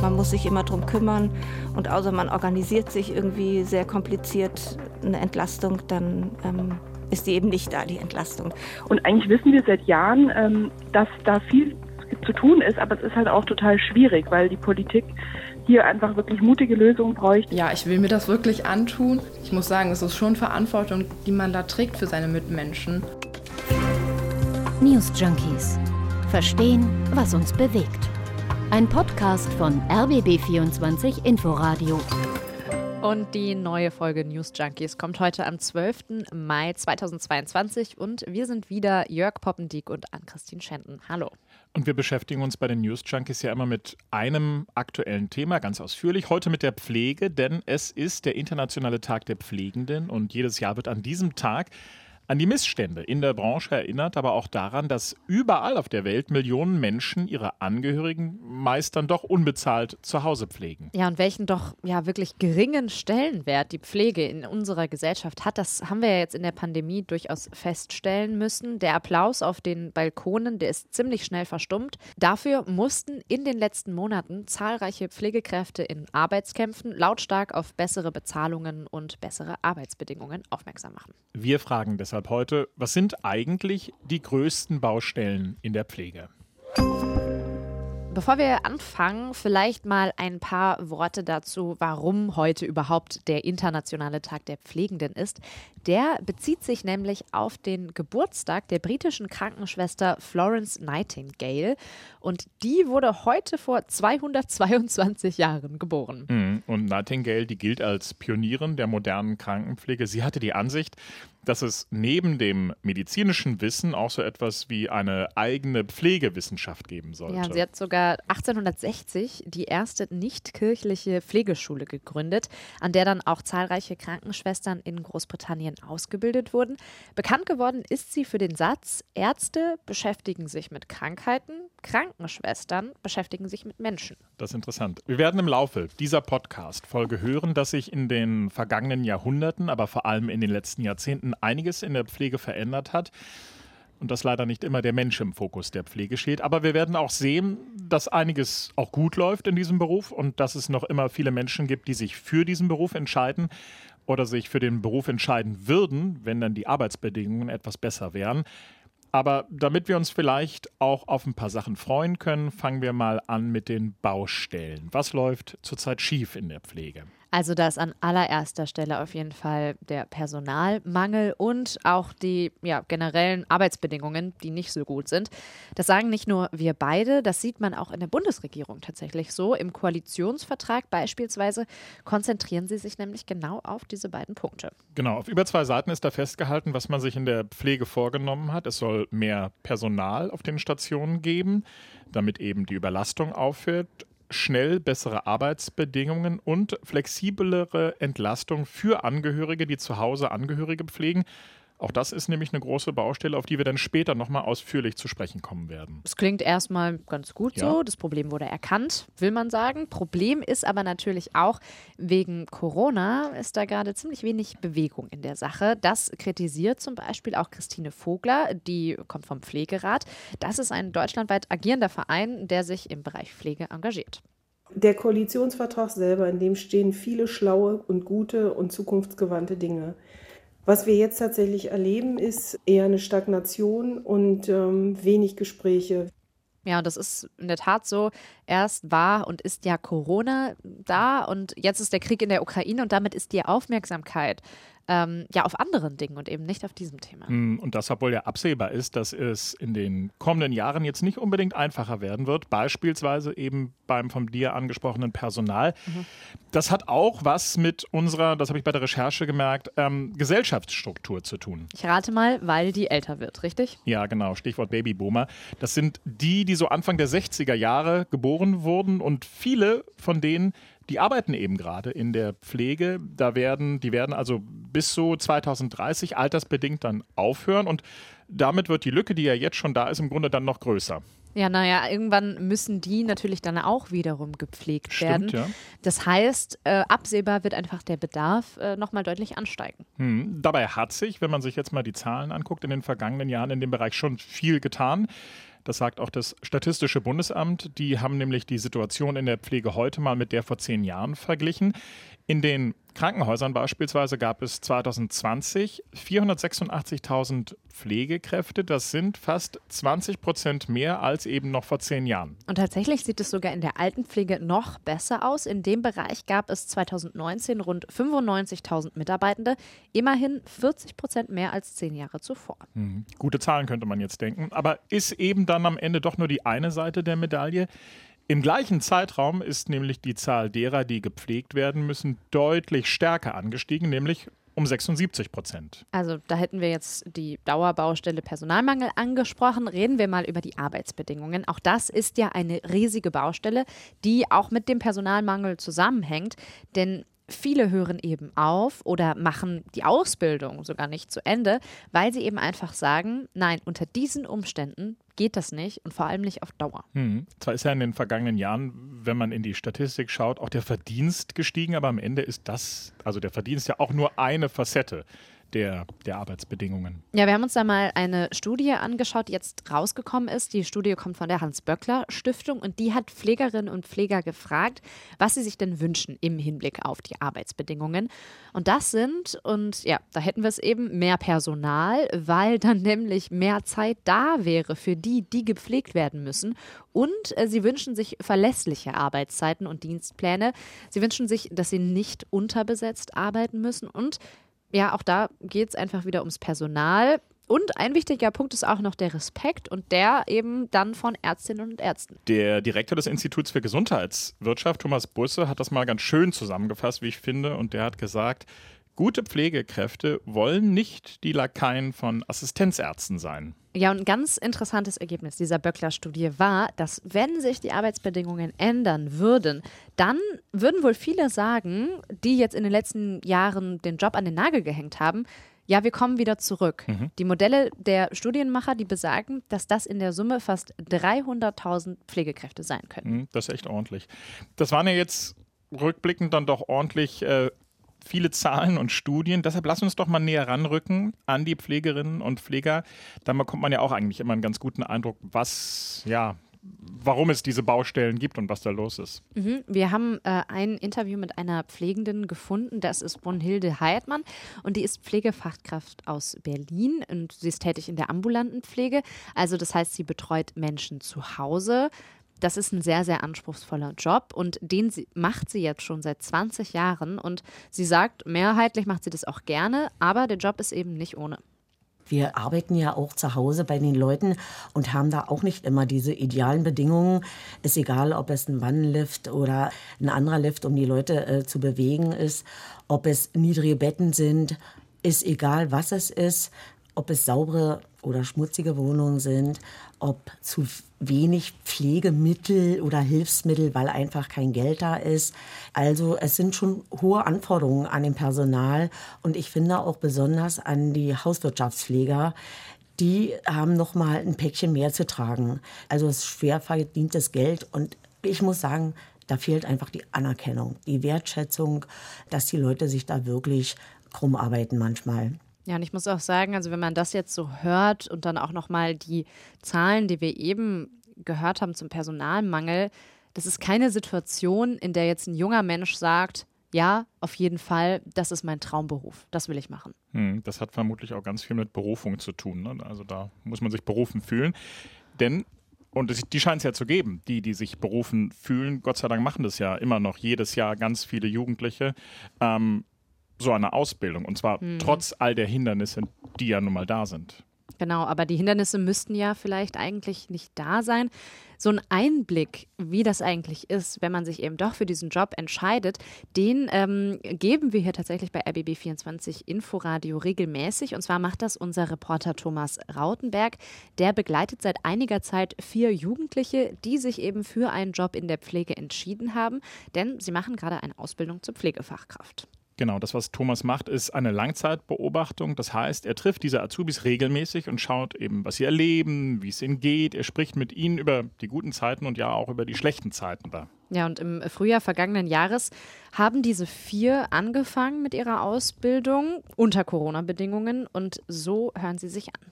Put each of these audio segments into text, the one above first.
Man muss sich immer drum kümmern und außer man organisiert sich irgendwie sehr kompliziert eine Entlastung, dann ähm, ist die eben nicht da, die Entlastung. Und eigentlich wissen wir seit Jahren, ähm, dass da viel zu tun ist, aber es ist halt auch total schwierig, weil die Politik hier einfach wirklich mutige Lösungen bräuchte. Ja, ich will mir das wirklich antun. Ich muss sagen, es ist schon Verantwortung, die man da trägt für seine Mitmenschen. News Junkies. Verstehen, was uns bewegt. Ein Podcast von RBB24 Inforadio. Und die neue Folge News Junkies kommt heute am 12. Mai 2022 und wir sind wieder Jörg Poppendiek und Ann-Christine Schenten. Hallo. Und wir beschäftigen uns bei den News Junkies ja immer mit einem aktuellen Thema, ganz ausführlich. Heute mit der Pflege, denn es ist der internationale Tag der Pflegenden und jedes Jahr wird an diesem Tag an die Missstände in der Branche erinnert, aber auch daran, dass überall auf der Welt Millionen Menschen ihre Angehörigen meist dann doch unbezahlt zu Hause pflegen. Ja, und welchen doch ja wirklich geringen Stellenwert die Pflege in unserer Gesellschaft hat, das haben wir ja jetzt in der Pandemie durchaus feststellen müssen. Der Applaus auf den Balkonen, der ist ziemlich schnell verstummt. Dafür mussten in den letzten Monaten zahlreiche Pflegekräfte in Arbeitskämpfen lautstark auf bessere Bezahlungen und bessere Arbeitsbedingungen aufmerksam machen. Wir fragen deshalb deshalb heute, was sind eigentlich die größten Baustellen in der Pflege? Bevor wir anfangen, vielleicht mal ein paar Worte dazu, warum heute überhaupt der internationale Tag der Pflegenden ist. Der bezieht sich nämlich auf den Geburtstag der britischen Krankenschwester Florence Nightingale. Und die wurde heute vor 222 Jahren geboren. Mhm. Und Nightingale, die gilt als Pionierin der modernen Krankenpflege. Sie hatte die Ansicht, dass es neben dem medizinischen Wissen auch so etwas wie eine eigene Pflegewissenschaft geben sollte. Ja, sie hat sogar 1860 die erste nicht-kirchliche Pflegeschule gegründet, an der dann auch zahlreiche Krankenschwestern in Großbritannien ausgebildet wurden. Bekannt geworden ist sie für den Satz, Ärzte beschäftigen sich mit Krankheiten, Krankenschwestern beschäftigen sich mit Menschen. Das ist interessant. Wir werden im Laufe dieser Podcast-Folge hören, dass sich in den vergangenen Jahrhunderten, aber vor allem in den letzten Jahrzehnten einiges in der Pflege verändert hat und dass leider nicht immer der Mensch im Fokus der Pflege steht. Aber wir werden auch sehen, dass einiges auch gut läuft in diesem Beruf und dass es noch immer viele Menschen gibt, die sich für diesen Beruf entscheiden oder sich für den Beruf entscheiden würden, wenn dann die Arbeitsbedingungen etwas besser wären. Aber damit wir uns vielleicht auch auf ein paar Sachen freuen können, fangen wir mal an mit den Baustellen. Was läuft zurzeit schief in der Pflege? Also da ist an allererster Stelle auf jeden Fall der Personalmangel und auch die ja, generellen Arbeitsbedingungen, die nicht so gut sind. Das sagen nicht nur wir beide, das sieht man auch in der Bundesregierung tatsächlich so. Im Koalitionsvertrag beispielsweise konzentrieren sie sich nämlich genau auf diese beiden Punkte. Genau, auf über zwei Seiten ist da festgehalten, was man sich in der Pflege vorgenommen hat. Es soll mehr Personal auf den Stationen geben, damit eben die Überlastung aufhört schnell bessere Arbeitsbedingungen und flexiblere Entlastung für Angehörige, die zu Hause Angehörige pflegen. Auch das ist nämlich eine große Baustelle, auf die wir dann später nochmal ausführlich zu sprechen kommen werden. Es klingt erstmal ganz gut ja. so. Das Problem wurde erkannt, will man sagen. Problem ist aber natürlich auch, wegen Corona ist da gerade ziemlich wenig Bewegung in der Sache. Das kritisiert zum Beispiel auch Christine Vogler, die kommt vom Pflegerat. Das ist ein deutschlandweit agierender Verein, der sich im Bereich Pflege engagiert. Der Koalitionsvertrag selber, in dem stehen viele schlaue und gute und zukunftsgewandte Dinge. Was wir jetzt tatsächlich erleben, ist eher eine Stagnation und ähm, wenig Gespräche. Ja, das ist in der Tat so. Erst war und ist ja Corona da und jetzt ist der Krieg in der Ukraine und damit ist die Aufmerksamkeit ähm, ja auf anderen Dingen und eben nicht auf diesem Thema. Hm, und das, obwohl ja absehbar ist, dass es in den kommenden Jahren jetzt nicht unbedingt einfacher werden wird, beispielsweise eben beim von dir angesprochenen Personal. Mhm. Das hat auch was mit unserer, das habe ich bei der Recherche gemerkt, ähm, Gesellschaftsstruktur zu tun. Ich rate mal, weil die älter wird, richtig? Ja, genau, Stichwort Babyboomer. Das sind die, die so Anfang der 60er Jahre geboren wurden und viele von denen die arbeiten eben gerade in der Pflege. Da werden, die werden also bis so 2030 altersbedingt dann aufhören und damit wird die Lücke, die ja jetzt schon da ist, im Grunde dann noch größer. Ja, naja, irgendwann müssen die natürlich dann auch wiederum gepflegt Stimmt, werden. Ja. Das heißt, äh, absehbar wird einfach der Bedarf äh, nochmal deutlich ansteigen. Hm. Dabei hat sich, wenn man sich jetzt mal die Zahlen anguckt, in den vergangenen Jahren in dem Bereich schon viel getan. Das sagt auch das Statistische Bundesamt. Die haben nämlich die Situation in der Pflege heute mal mit der vor zehn Jahren verglichen. In den Krankenhäusern beispielsweise gab es 2020 486.000 Pflegekräfte. Das sind fast 20 Prozent mehr als eben noch vor zehn Jahren. Und tatsächlich sieht es sogar in der Altenpflege noch besser aus. In dem Bereich gab es 2019 rund 95.000 Mitarbeitende. Immerhin 40 Prozent mehr als zehn Jahre zuvor. Hm, gute Zahlen könnte man jetzt denken. Aber ist eben dann am Ende doch nur die eine Seite der Medaille? Im gleichen Zeitraum ist nämlich die Zahl derer, die gepflegt werden müssen, deutlich stärker angestiegen, nämlich um 76 Prozent. Also da hätten wir jetzt die Dauerbaustelle Personalmangel angesprochen. Reden wir mal über die Arbeitsbedingungen. Auch das ist ja eine riesige Baustelle, die auch mit dem Personalmangel zusammenhängt. Denn viele hören eben auf oder machen die Ausbildung sogar nicht zu Ende, weil sie eben einfach sagen, nein, unter diesen Umständen geht das nicht und vor allem nicht auf Dauer. Hm. Zwar ist ja in den vergangenen Jahren, wenn man in die Statistik schaut, auch der Verdienst gestiegen, aber am Ende ist das, also der Verdienst ja auch nur eine Facette der, der Arbeitsbedingungen. Ja, wir haben uns da mal eine Studie angeschaut, die jetzt rausgekommen ist. Die Studie kommt von der Hans-Böckler-Stiftung und die hat Pflegerinnen und Pfleger gefragt, was sie sich denn wünschen im Hinblick auf die Arbeitsbedingungen. Und das sind, und ja, da hätten wir es eben, mehr Personal, weil dann nämlich mehr Zeit da wäre für die, die gepflegt werden müssen. Und äh, sie wünschen sich verlässliche Arbeitszeiten und Dienstpläne. Sie wünschen sich, dass sie nicht unterbesetzt arbeiten müssen und ja, auch da geht es einfach wieder ums Personal. Und ein wichtiger Punkt ist auch noch der Respekt und der eben dann von Ärztinnen und Ärzten. Der Direktor des Instituts für Gesundheitswirtschaft, Thomas Busse, hat das mal ganz schön zusammengefasst, wie ich finde. Und der hat gesagt, gute Pflegekräfte wollen nicht die Lakaien von Assistenzärzten sein. Ja, und ein ganz interessantes Ergebnis dieser Böckler-Studie war, dass wenn sich die Arbeitsbedingungen ändern würden, dann würden wohl viele sagen, die jetzt in den letzten Jahren den Job an den Nagel gehängt haben, ja, wir kommen wieder zurück. Mhm. Die Modelle der Studienmacher, die besagen, dass das in der Summe fast 300.000 Pflegekräfte sein können. Mhm, das ist echt ordentlich. Das waren ja jetzt rückblickend dann doch ordentlich äh, viele Zahlen und Studien. Deshalb lass uns doch mal näher ranrücken an die Pflegerinnen und Pfleger. Dann bekommt man ja auch eigentlich immer einen ganz guten Eindruck, was, ja, warum es diese Baustellen gibt und was da los ist. Mhm. Wir haben äh, ein Interview mit einer Pflegenden gefunden. Das ist Brunhilde Heidmann und die ist Pflegefachkraft aus Berlin und sie ist tätig in der ambulanten Pflege. Also das heißt, sie betreut Menschen zu Hause das ist ein sehr, sehr anspruchsvoller Job und den sie, macht sie jetzt schon seit 20 Jahren und sie sagt, mehrheitlich macht sie das auch gerne, aber der Job ist eben nicht ohne. Wir arbeiten ja auch zu Hause bei den Leuten und haben da auch nicht immer diese idealen Bedingungen. Ist egal, ob es ein Wannenlift oder ein anderer Lift, um die Leute äh, zu bewegen ist, ob es niedrige Betten sind, ist egal, was es ist, ob es saubere oder schmutzige Wohnungen sind, ob zu wenig Pflegemittel oder Hilfsmittel, weil einfach kein Geld da ist. Also es sind schon hohe Anforderungen an den Personal und ich finde auch besonders an die Hauswirtschaftspfleger. Die haben noch mal ein Päckchen mehr zu tragen. Also es ist schwer verdientes Geld und ich muss sagen, da fehlt einfach die Anerkennung, die Wertschätzung, dass die Leute sich da wirklich krumm arbeiten manchmal. Ja, und ich muss auch sagen, also wenn man das jetzt so hört und dann auch nochmal die Zahlen, die wir eben gehört haben zum Personalmangel, das ist keine Situation, in der jetzt ein junger Mensch sagt, ja, auf jeden Fall, das ist mein Traumberuf, das will ich machen. Hm, das hat vermutlich auch ganz viel mit Berufung zu tun. Ne? Also da muss man sich berufen fühlen. Denn und die scheint es ja zu geben, die, die sich berufen fühlen. Gott sei Dank machen das ja immer noch jedes Jahr ganz viele Jugendliche. Ähm, so eine Ausbildung. Und zwar mhm. trotz all der Hindernisse, die ja nun mal da sind. Genau, aber die Hindernisse müssten ja vielleicht eigentlich nicht da sein. So ein Einblick, wie das eigentlich ist, wenn man sich eben doch für diesen Job entscheidet, den ähm, geben wir hier tatsächlich bei RBB24 Inforadio regelmäßig. Und zwar macht das unser Reporter Thomas Rautenberg. Der begleitet seit einiger Zeit vier Jugendliche, die sich eben für einen Job in der Pflege entschieden haben, denn sie machen gerade eine Ausbildung zur Pflegefachkraft. Genau, das, was Thomas macht, ist eine Langzeitbeobachtung. Das heißt, er trifft diese Azubis regelmäßig und schaut eben, was sie erleben, wie es ihnen geht. Er spricht mit ihnen über die guten Zeiten und ja auch über die schlechten Zeiten da. Ja, und im Frühjahr vergangenen Jahres haben diese vier angefangen mit ihrer Ausbildung unter Corona-Bedingungen und so hören sie sich an.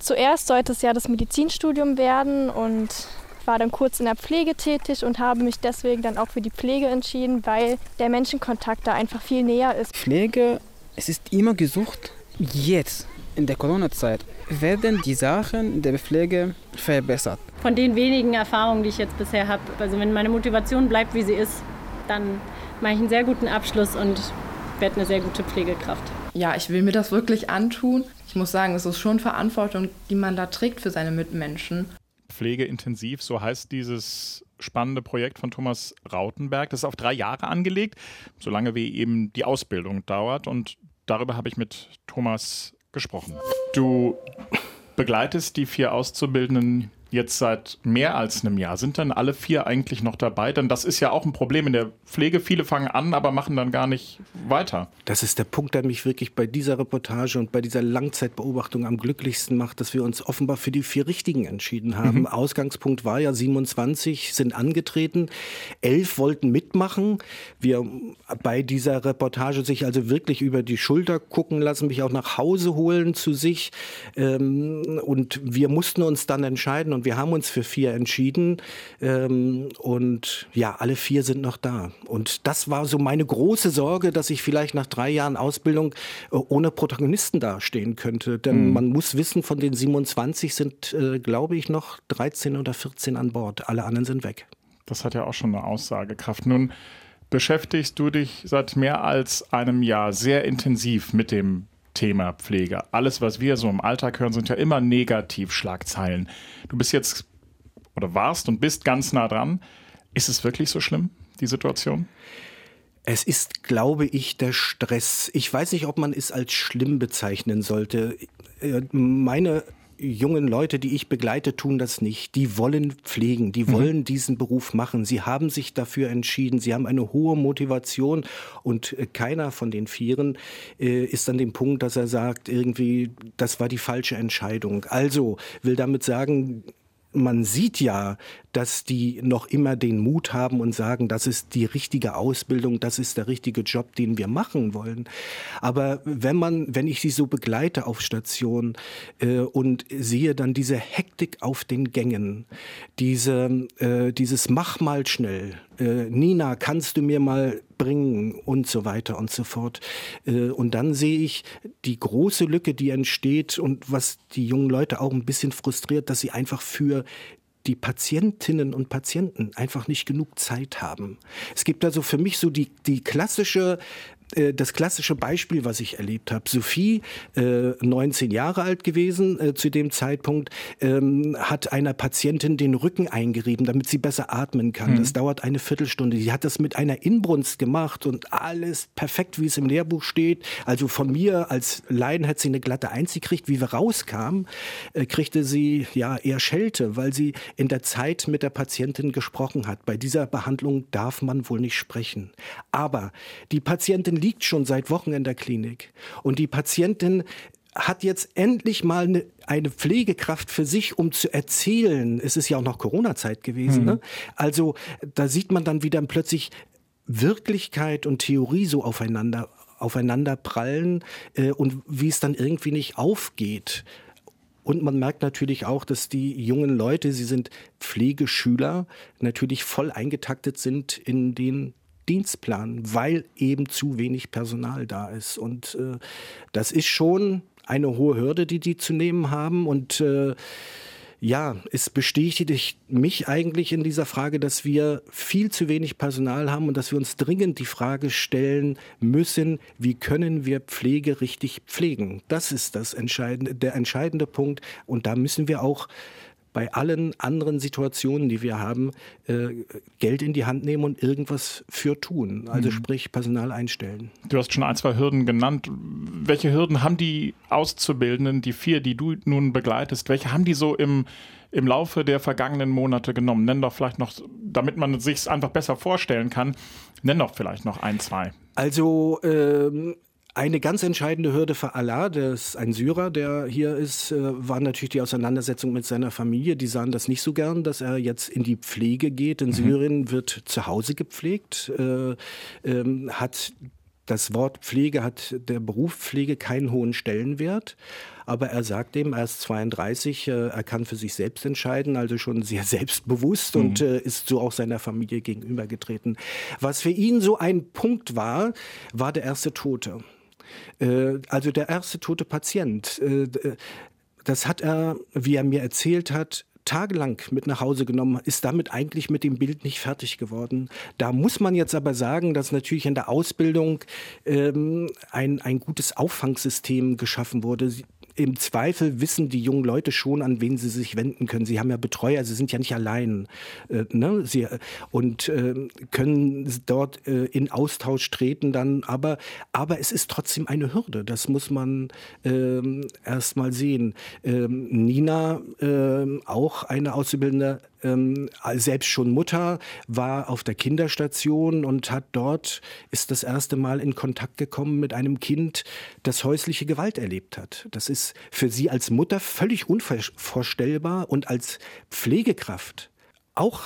Zuerst sollte es ja das Medizinstudium werden und war dann kurz in der Pflege tätig und habe mich deswegen dann auch für die Pflege entschieden, weil der Menschenkontakt da einfach viel näher ist. Pflege, es ist immer gesucht. Jetzt, in der Corona-Zeit, werden die Sachen der Pflege verbessert. Von den wenigen Erfahrungen, die ich jetzt bisher habe, also wenn meine Motivation bleibt, wie sie ist, dann mache ich einen sehr guten Abschluss und werde eine sehr gute Pflegekraft. Ja, ich will mir das wirklich antun. Ich muss sagen, es ist schon Verantwortung, die man da trägt für seine Mitmenschen. Pflegeintensiv, so heißt dieses spannende Projekt von Thomas Rautenberg. Das ist auf drei Jahre angelegt, solange wie eben die Ausbildung dauert. Und darüber habe ich mit Thomas gesprochen. Du begleitest die vier Auszubildenden jetzt seit mehr als einem Jahr. Sind dann alle vier eigentlich noch dabei? Denn das ist ja auch ein Problem in der Pflege. Viele fangen an, aber machen dann gar nicht weiter. Das ist der Punkt, der mich wirklich bei dieser Reportage und bei dieser Langzeitbeobachtung am glücklichsten macht, dass wir uns offenbar für die vier Richtigen entschieden haben. Mhm. Ausgangspunkt war ja 27 sind angetreten, elf wollten mitmachen. Wir bei dieser Reportage sich also wirklich über die Schulter gucken lassen, mich auch nach Hause holen zu sich. Ähm, und wir mussten uns dann entscheiden und wir haben uns für vier entschieden. Ähm, und ja, alle vier sind noch da. Und das war so meine große Sorge, dass ich vielleicht nach drei Jahren Ausbildung äh, ohne Protagonisten dastehen könnte. Denn mhm. man muss wissen, von den 27 sind, äh, glaube ich, noch 13 oder 14 an Bord. Alle anderen sind weg. Das hat ja auch schon eine Aussagekraft. Nun beschäftigst du dich seit mehr als einem Jahr sehr intensiv mit dem Thema Pflege. Alles, was wir so im Alltag hören, sind ja immer Negativschlagzeilen. Du bist jetzt oder warst und bist ganz nah dran. Ist es wirklich so schlimm, die Situation? Es ist, glaube ich, der Stress. Ich weiß nicht, ob man es als schlimm bezeichnen sollte. Äh, meine jungen Leute, die ich begleite, tun das nicht. Die wollen pflegen, die mhm. wollen diesen Beruf machen. Sie haben sich dafür entschieden. Sie haben eine hohe Motivation und äh, keiner von den Vieren äh, ist an dem Punkt, dass er sagt, irgendwie, das war die falsche Entscheidung. Also will damit sagen, man sieht ja, dass die noch immer den Mut haben und sagen, das ist die richtige Ausbildung, das ist der richtige Job, den wir machen wollen. Aber wenn man, wenn ich sie so begleite auf Station äh, und sehe dann diese Hektik auf den Gängen, diese, äh, dieses Mach mal schnell, äh, Nina, kannst du mir mal bringen und so weiter und so fort. Äh, und dann sehe ich die große Lücke, die entsteht und was die jungen Leute auch ein bisschen frustriert, dass sie einfach für die Patientinnen und Patienten einfach nicht genug Zeit haben. Es gibt also für mich so die, die klassische äh, das klassische Beispiel, was ich erlebt habe. Sophie, äh, 19 Jahre alt gewesen äh, zu dem Zeitpunkt, ähm, hat einer Patientin den Rücken eingerieben, damit sie besser atmen kann. Mhm. Das dauert eine Viertelstunde. Sie hat das mit einer Inbrunst gemacht und alles perfekt, wie es im Lehrbuch steht. Also von mir als Laien hat sie eine glatte Eins gekriegt. Wie wir rauskamen, äh, kriegte sie ja eher Schelte, weil sie in der Zeit mit der Patientin gesprochen hat. Bei dieser Behandlung darf man wohl nicht sprechen. Aber die Patientin liegt schon seit Wochen in der Klinik. Und die Patientin hat jetzt endlich mal eine, eine, Pflegekraft für sich, um zu erzählen. Es ist ja auch noch Corona-Zeit gewesen. Mhm. Ne? Also da sieht man dann wieder plötzlich Wirklichkeit und Theorie so aufeinander aufeinander prallen äh, und wie es dann irgendwie nicht aufgeht. Und man merkt natürlich auch, dass die jungen Leute, sie sind Pflegeschüler, natürlich voll eingetaktet sind in den Dienstplan, weil eben zu wenig Personal da ist. Und äh, das ist schon eine hohe Hürde, die die zu nehmen haben. Und äh, ja, es bestätigt mich eigentlich in dieser Frage, dass wir viel zu wenig Personal haben und dass wir uns dringend die Frage stellen müssen, wie können wir Pflege richtig pflegen? Das ist das entscheidende, der entscheidende Punkt. Und da müssen wir auch bei allen anderen Situationen, die wir haben, äh, Geld in die Hand nehmen und irgendwas für tun. Also mhm. sprich Personal einstellen. Du hast schon ein, zwei Hürden genannt. Welche Hürden haben die Auszubildenden, die vier, die du nun begleitest, welche haben die so im, im Laufe der vergangenen Monate genommen? Nenn doch vielleicht noch, damit man es sich einfach besser vorstellen kann, nenn doch vielleicht noch ein, zwei. Also ähm, eine ganz entscheidende Hürde für Allah, der ist ein Syrer, der hier ist, äh, war natürlich die Auseinandersetzung mit seiner Familie. Die sahen das nicht so gern, dass er jetzt in die Pflege geht. In mhm. Syrien wird zu Hause gepflegt, äh, ähm, hat das Wort Pflege hat der Beruf Pflege keinen hohen Stellenwert. Aber er sagt eben, er ist 32, äh, er kann für sich selbst entscheiden, also schon sehr selbstbewusst mhm. und äh, ist so auch seiner Familie gegenübergetreten. Was für ihn so ein Punkt war, war der erste Tote. Äh, also der erste tote Patient. Äh, das hat er, wie er mir erzählt hat, tagelang mit nach Hause genommen, ist damit eigentlich mit dem Bild nicht fertig geworden. Da muss man jetzt aber sagen, dass natürlich in der Ausbildung ähm, ein, ein gutes Auffangsystem geschaffen wurde im Zweifel wissen die jungen Leute schon, an wen sie sich wenden können. Sie haben ja Betreuer, sie sind ja nicht allein. Äh, ne? sie, und äh, können dort äh, in Austausch treten dann. Aber, aber es ist trotzdem eine Hürde. Das muss man ähm, erst mal sehen. Ähm, Nina, ähm, auch eine Auszubildende, ähm, selbst schon Mutter, war auf der Kinderstation und hat dort, ist das erste Mal in Kontakt gekommen mit einem Kind, das häusliche Gewalt erlebt hat. Das ist für sie als Mutter völlig unvorstellbar und als Pflegekraft auch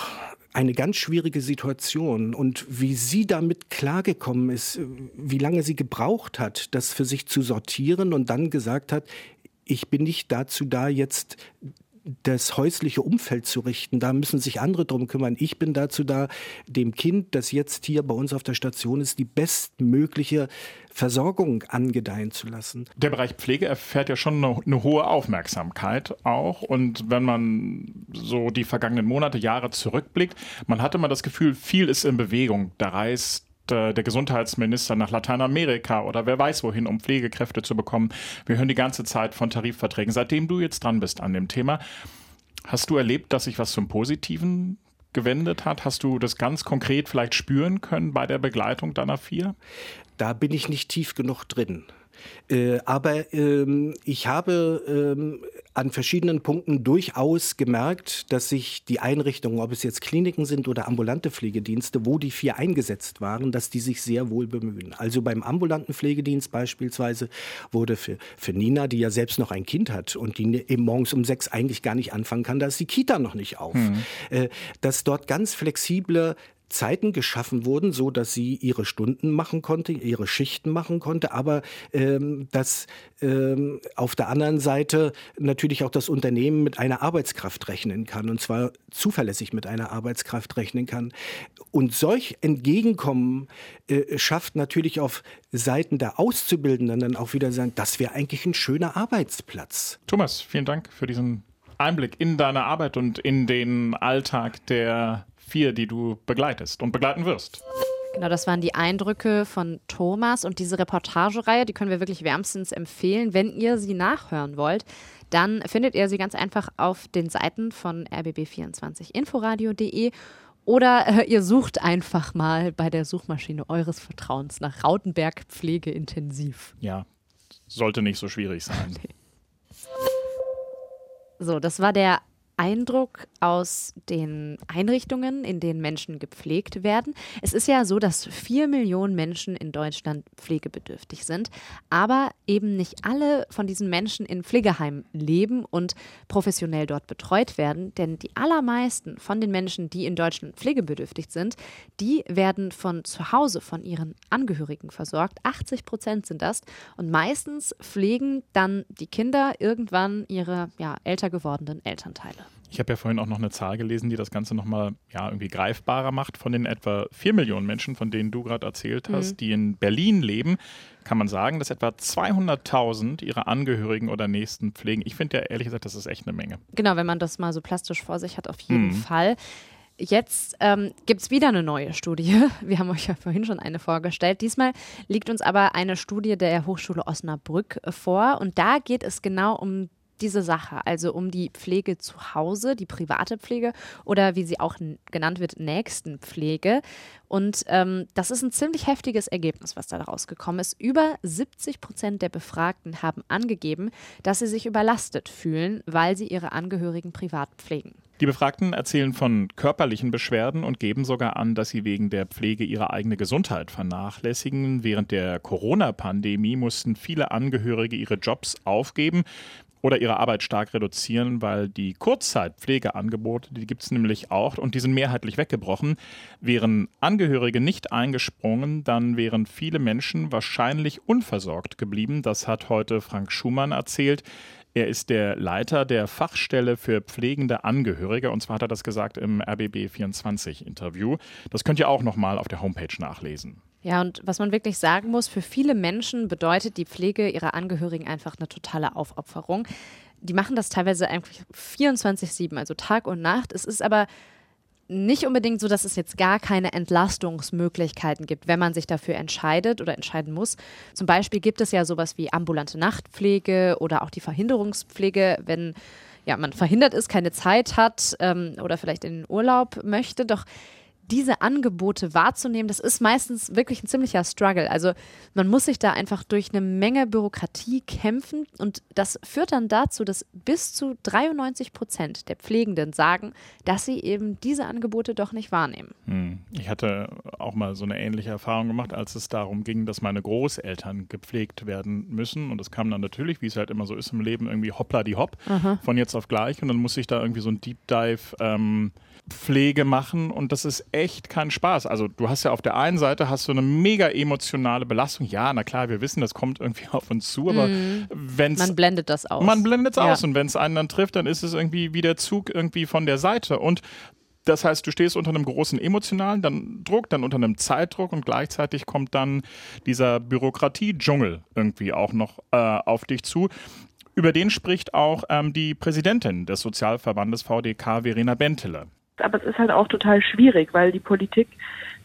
eine ganz schwierige Situation und wie sie damit klargekommen ist, wie lange sie gebraucht hat, das für sich zu sortieren und dann gesagt hat, ich bin nicht dazu da, jetzt das häusliche Umfeld zu richten. Da müssen sich andere drum kümmern. Ich bin dazu da, dem Kind, das jetzt hier bei uns auf der Station ist, die bestmögliche Versorgung angedeihen zu lassen. Der Bereich Pflege erfährt ja schon eine, eine, hohe Aufmerksamkeit auch. Und wenn man so die vergangenen Monate, Jahre zurückblickt, man hatte immer das Gefühl, viel ist in Bewegung. Da reist der Gesundheitsminister nach Lateinamerika oder wer weiß wohin, um Pflegekräfte zu bekommen. Wir hören die ganze Zeit von Tarifverträgen. Seitdem du jetzt dran bist an dem Thema, hast du erlebt, dass sich was zum Positiven gewendet hat? Hast du das ganz konkret vielleicht spüren können bei der Begleitung deiner vier? Da bin ich nicht tief genug drin. Äh, aber ähm, ich habe ähm, an verschiedenen Punkten durchaus gemerkt, dass sich die Einrichtungen, ob es jetzt Kliniken sind oder ambulante Pflegedienste, wo die vier eingesetzt waren, dass die sich sehr wohl bemühen. Also beim ambulanten Pflegedienst beispielsweise wurde für, für Nina, die ja selbst noch ein Kind hat und die eben morgens um sechs eigentlich gar nicht anfangen kann, da ist die Kita noch nicht auf, mhm. dass dort ganz flexible Zeiten geschaffen wurden, so dass sie ihre Stunden machen konnte, ihre Schichten machen konnte, aber ähm, dass ähm, auf der anderen Seite natürlich auch das Unternehmen mit einer Arbeitskraft rechnen kann und zwar zuverlässig mit einer Arbeitskraft rechnen kann. Und solch Entgegenkommen äh, schafft natürlich auf Seiten der Auszubildenden dann auch wieder sein, das wäre eigentlich ein schöner Arbeitsplatz. Thomas, vielen Dank für diesen Einblick in deine Arbeit und in den Alltag der vier, die du begleitest und begleiten wirst. Genau, das waren die Eindrücke von Thomas und diese Reportagereihe, die können wir wirklich wärmstens empfehlen. Wenn ihr sie nachhören wollt, dann findet ihr sie ganz einfach auf den Seiten von rbb24inforadio.de oder äh, ihr sucht einfach mal bei der Suchmaschine eures Vertrauens nach Rautenberg Pflegeintensiv. Ja, sollte nicht so schwierig sein. So, das war der Eindruck aus den Einrichtungen, in denen Menschen gepflegt werden. Es ist ja so, dass vier Millionen Menschen in Deutschland pflegebedürftig sind, aber eben nicht alle von diesen Menschen in Pflegeheimen leben und professionell dort betreut werden. Denn die allermeisten von den Menschen, die in Deutschland pflegebedürftig sind, die werden von zu Hause von ihren Angehörigen versorgt. 80 Prozent sind das. Und meistens pflegen dann die Kinder irgendwann ihre ja, älter gewordenen Elternteile. Ich habe ja vorhin auch noch eine Zahl gelesen, die das Ganze nochmal ja, irgendwie greifbarer macht. Von den etwa 4 Millionen Menschen, von denen du gerade erzählt hast, mhm. die in Berlin leben, kann man sagen, dass etwa 200.000 ihre Angehörigen oder Nächsten pflegen. Ich finde ja ehrlich gesagt, das ist echt eine Menge. Genau, wenn man das mal so plastisch vor sich hat, auf jeden mhm. Fall. Jetzt ähm, gibt es wieder eine neue Studie. Wir haben euch ja vorhin schon eine vorgestellt. Diesmal liegt uns aber eine Studie der Hochschule Osnabrück vor. Und da geht es genau um diese Sache, also um die Pflege zu Hause, die private Pflege oder wie sie auch genannt wird, Nächstenpflege. Und ähm, das ist ein ziemlich heftiges Ergebnis, was da rausgekommen ist. Über 70 Prozent der Befragten haben angegeben, dass sie sich überlastet fühlen, weil sie ihre Angehörigen privat pflegen. Die Befragten erzählen von körperlichen Beschwerden und geben sogar an, dass sie wegen der Pflege ihre eigene Gesundheit vernachlässigen. Während der Corona-Pandemie mussten viele Angehörige ihre Jobs aufgeben oder ihre Arbeit stark reduzieren, weil die Kurzzeitpflegeangebote, die gibt es nämlich auch und die sind mehrheitlich weggebrochen. Wären Angehörige nicht eingesprungen, dann wären viele Menschen wahrscheinlich unversorgt geblieben. Das hat heute Frank Schumann erzählt. Er ist der Leiter der Fachstelle für pflegende Angehörige und zwar hat er das gesagt im RBB 24 Interview. Das könnt ihr auch nochmal auf der Homepage nachlesen. Ja, und was man wirklich sagen muss, für viele Menschen bedeutet die Pflege ihrer Angehörigen einfach eine totale Aufopferung. Die machen das teilweise eigentlich 24-7, also Tag und Nacht. Es ist aber nicht unbedingt so, dass es jetzt gar keine Entlastungsmöglichkeiten gibt, wenn man sich dafür entscheidet oder entscheiden muss. Zum Beispiel gibt es ja sowas wie ambulante Nachtpflege oder auch die Verhinderungspflege, wenn ja, man verhindert ist, keine Zeit hat ähm, oder vielleicht in den Urlaub möchte. Doch diese Angebote wahrzunehmen, das ist meistens wirklich ein ziemlicher Struggle. Also man muss sich da einfach durch eine Menge Bürokratie kämpfen und das führt dann dazu, dass bis zu 93 Prozent der Pflegenden sagen, dass sie eben diese Angebote doch nicht wahrnehmen. Hm. Ich hatte auch mal so eine ähnliche Erfahrung gemacht, als es darum ging, dass meine Großeltern gepflegt werden müssen und es kam dann natürlich, wie es halt immer so ist im Leben, irgendwie hoppla die hopp Aha. von jetzt auf gleich und dann muss ich da irgendwie so ein Deep Dive ähm, Pflege machen und das ist echt kein Spaß. Also du hast ja auf der einen Seite hast du eine mega emotionale Belastung. Ja, na klar, wir wissen, das kommt irgendwie auf uns zu, aber mhm. wenn man blendet das aus. Man blendet es ja. aus und wenn es einen dann trifft, dann ist es irgendwie wie der Zug irgendwie von der Seite und das heißt, du stehst unter einem großen emotionalen dann Druck, dann unter einem Zeitdruck und gleichzeitig kommt dann dieser Bürokratie-Dschungel irgendwie auch noch äh, auf dich zu. Über den spricht auch ähm, die Präsidentin des Sozialverbandes VDK, Verena Bentele. Aber es ist halt auch total schwierig, weil die Politik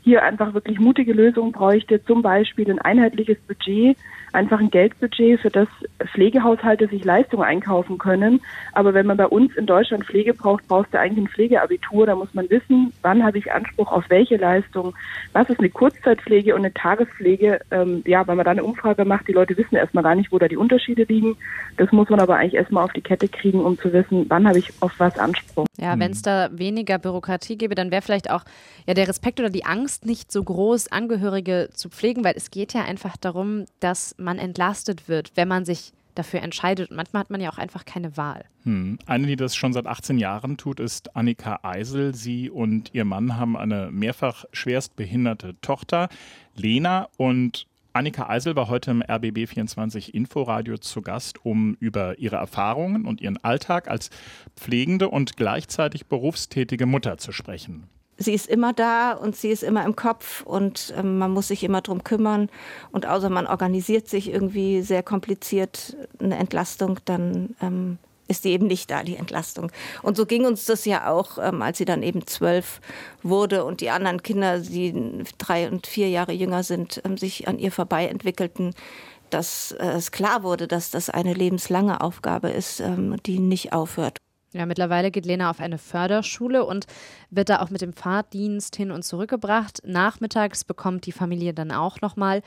hier einfach wirklich mutige Lösungen bräuchte, zum Beispiel ein einheitliches Budget einfach ein Geldbudget, für das Pflegehaushalte sich Leistungen einkaufen können. Aber wenn man bei uns in Deutschland Pflege braucht, brauchst du eigentlich ein Pflegeabitur. Da muss man wissen, wann habe ich Anspruch auf welche Leistung, was ist eine Kurzzeitpflege und eine Tagespflege. Ähm, ja, wenn man da eine Umfrage macht, die Leute wissen erstmal gar nicht, wo da die Unterschiede liegen. Das muss man aber eigentlich erstmal auf die Kette kriegen, um zu wissen, wann habe ich auf was Anspruch. Ja, wenn es da weniger Bürokratie gäbe, dann wäre vielleicht auch ja, der Respekt oder die Angst nicht so groß, Angehörige zu pflegen, weil es geht ja einfach darum, dass man entlastet wird, wenn man sich dafür entscheidet. Und manchmal hat man ja auch einfach keine Wahl. Hm. Eine, die das schon seit 18 Jahren tut, ist Annika Eisel. Sie und ihr Mann haben eine mehrfach schwerstbehinderte Tochter, Lena. Und Annika Eisel war heute im RBB24 Inforadio zu Gast, um über ihre Erfahrungen und ihren Alltag als pflegende und gleichzeitig berufstätige Mutter zu sprechen sie ist immer da und sie ist immer im Kopf und ähm, man muss sich immer drum kümmern. Und außer man organisiert sich irgendwie sehr kompliziert eine Entlastung, dann ähm, ist die eben nicht da, die Entlastung. Und so ging uns das ja auch, ähm, als sie dann eben zwölf wurde und die anderen Kinder, die drei und vier Jahre jünger sind, ähm, sich an ihr vorbei entwickelten dass äh, es klar wurde, dass das eine lebenslange Aufgabe ist, ähm, die nicht aufhört. Ja, mittlerweile geht Lena auf eine Förderschule und wird da auch mit dem Fahrdienst hin und zurückgebracht. Nachmittags bekommt die Familie dann auch nochmal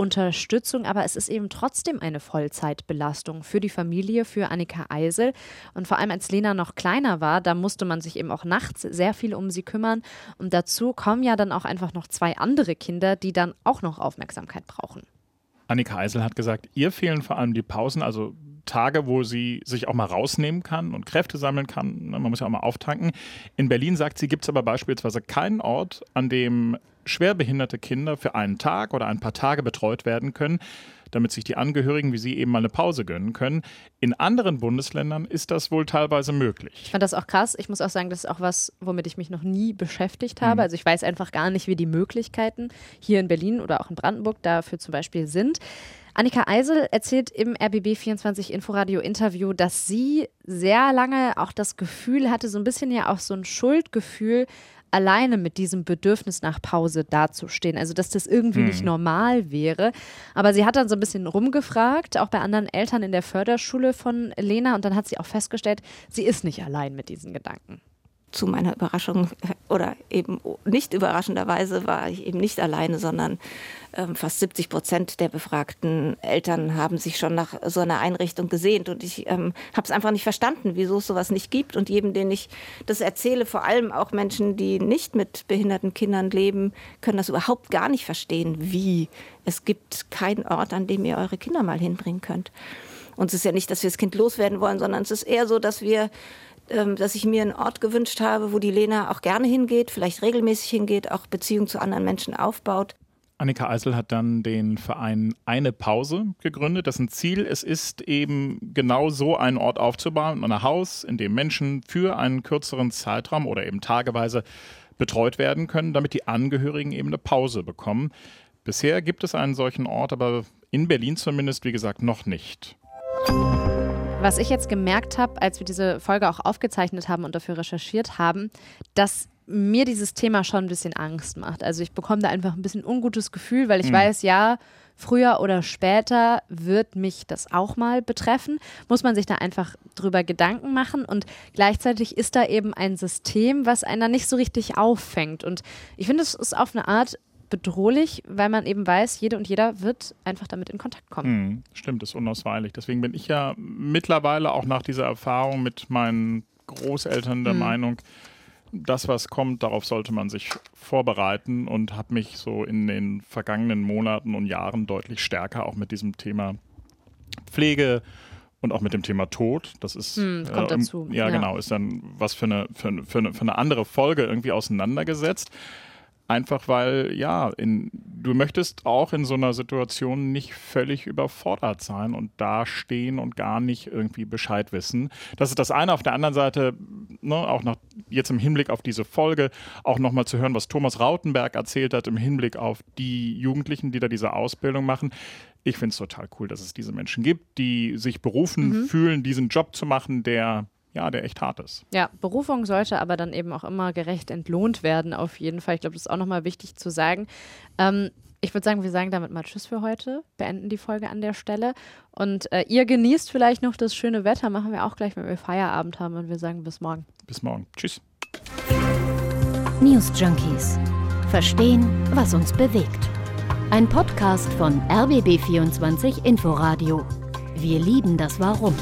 Unterstützung, aber es ist eben trotzdem eine Vollzeitbelastung für die Familie, für Annika Eisel. Und vor allem als Lena noch kleiner war, da musste man sich eben auch nachts sehr viel um sie kümmern. Und dazu kommen ja dann auch einfach noch zwei andere Kinder, die dann auch noch Aufmerksamkeit brauchen. Annika Eisel hat gesagt, ihr fehlen vor allem die Pausen, also Tage, wo sie sich auch mal rausnehmen kann und Kräfte sammeln kann. Man muss ja auch mal auftanken. In Berlin sagt sie, gibt es aber beispielsweise keinen Ort, an dem schwerbehinderte Kinder für einen Tag oder ein paar Tage betreut werden können, damit sich die Angehörigen wie sie eben mal eine Pause gönnen können. In anderen Bundesländern ist das wohl teilweise möglich. Ich fand das auch krass. Ich muss auch sagen, das ist auch was, womit ich mich noch nie beschäftigt habe. Mhm. Also ich weiß einfach gar nicht, wie die Möglichkeiten hier in Berlin oder auch in Brandenburg dafür zum Beispiel sind. Annika Eisel erzählt im RBB24 Inforadio Interview, dass sie sehr lange auch das Gefühl hatte, so ein bisschen ja auch so ein Schuldgefühl, alleine mit diesem Bedürfnis nach Pause dazustehen. Also, dass das irgendwie hm. nicht normal wäre. Aber sie hat dann so ein bisschen rumgefragt, auch bei anderen Eltern in der Förderschule von Lena. Und dann hat sie auch festgestellt, sie ist nicht allein mit diesen Gedanken zu meiner Überraschung oder eben nicht überraschenderweise war ich eben nicht alleine, sondern ähm, fast 70 Prozent der befragten Eltern haben sich schon nach so einer Einrichtung gesehnt. Und ich ähm, habe es einfach nicht verstanden, wieso es sowas nicht gibt. Und jedem, den ich das erzähle, vor allem auch Menschen, die nicht mit behinderten Kindern leben, können das überhaupt gar nicht verstehen, wie es gibt keinen Ort, an dem ihr eure Kinder mal hinbringen könnt. uns ist ja nicht, dass wir das Kind loswerden wollen, sondern es ist eher so, dass wir dass ich mir einen Ort gewünscht habe, wo die Lena auch gerne hingeht, vielleicht regelmäßig hingeht, auch Beziehungen zu anderen Menschen aufbaut. Annika Eisel hat dann den Verein Eine Pause gegründet, dessen Ziel es ist, eben genau so einen Ort aufzubauen, ein Haus, in dem Menschen für einen kürzeren Zeitraum oder eben tageweise betreut werden können, damit die Angehörigen eben eine Pause bekommen. Bisher gibt es einen solchen Ort, aber in Berlin zumindest, wie gesagt, noch nicht. Was ich jetzt gemerkt habe, als wir diese Folge auch aufgezeichnet haben und dafür recherchiert haben, dass mir dieses Thema schon ein bisschen Angst macht. Also ich bekomme da einfach ein bisschen ungutes Gefühl, weil ich mhm. weiß, ja, früher oder später wird mich das auch mal betreffen. Muss man sich da einfach drüber Gedanken machen und gleichzeitig ist da eben ein System, was einer nicht so richtig auffängt. Und ich finde, es ist auf eine Art bedrohlich, weil man eben weiß, jede und jeder wird einfach damit in Kontakt kommen. Mhm, stimmt, ist unausweichlich. Deswegen bin ich ja mittlerweile auch nach dieser Erfahrung mit meinen Großeltern der mhm. Meinung, das, was kommt, darauf sollte man sich vorbereiten und habe mich so in den vergangenen Monaten und Jahren deutlich stärker auch mit diesem Thema Pflege und auch mit dem Thema Tod. Das ist hm, kommt äh, dazu. Ja, ja, genau, ist dann was für eine, für, eine, für eine andere Folge irgendwie auseinandergesetzt. Einfach weil, ja, in, du möchtest auch in so einer Situation nicht völlig überfordert sein und dastehen und gar nicht irgendwie Bescheid wissen. Das ist das eine. Auf der anderen Seite, ne, auch noch jetzt im Hinblick auf diese Folge, auch nochmal zu hören, was Thomas Rautenberg erzählt hat im Hinblick auf die Jugendlichen, die da diese Ausbildung machen. Ich finde es total cool, dass es diese Menschen gibt, die sich berufen mhm. fühlen, diesen Job zu machen, der ja, der echt hart ist. Ja, Berufung sollte aber dann eben auch immer gerecht entlohnt werden, auf jeden Fall. Ich glaube, das ist auch nochmal wichtig zu sagen. Ähm, ich würde sagen, wir sagen damit mal Tschüss für heute, beenden die Folge an der Stelle. Und äh, ihr genießt vielleicht noch das schöne Wetter, machen wir auch gleich, wenn wir Feierabend haben und wir sagen bis morgen. Bis morgen. Tschüss. News Junkies. Verstehen, was uns bewegt. Ein Podcast von RBB24 Inforadio. Wir lieben das Warum.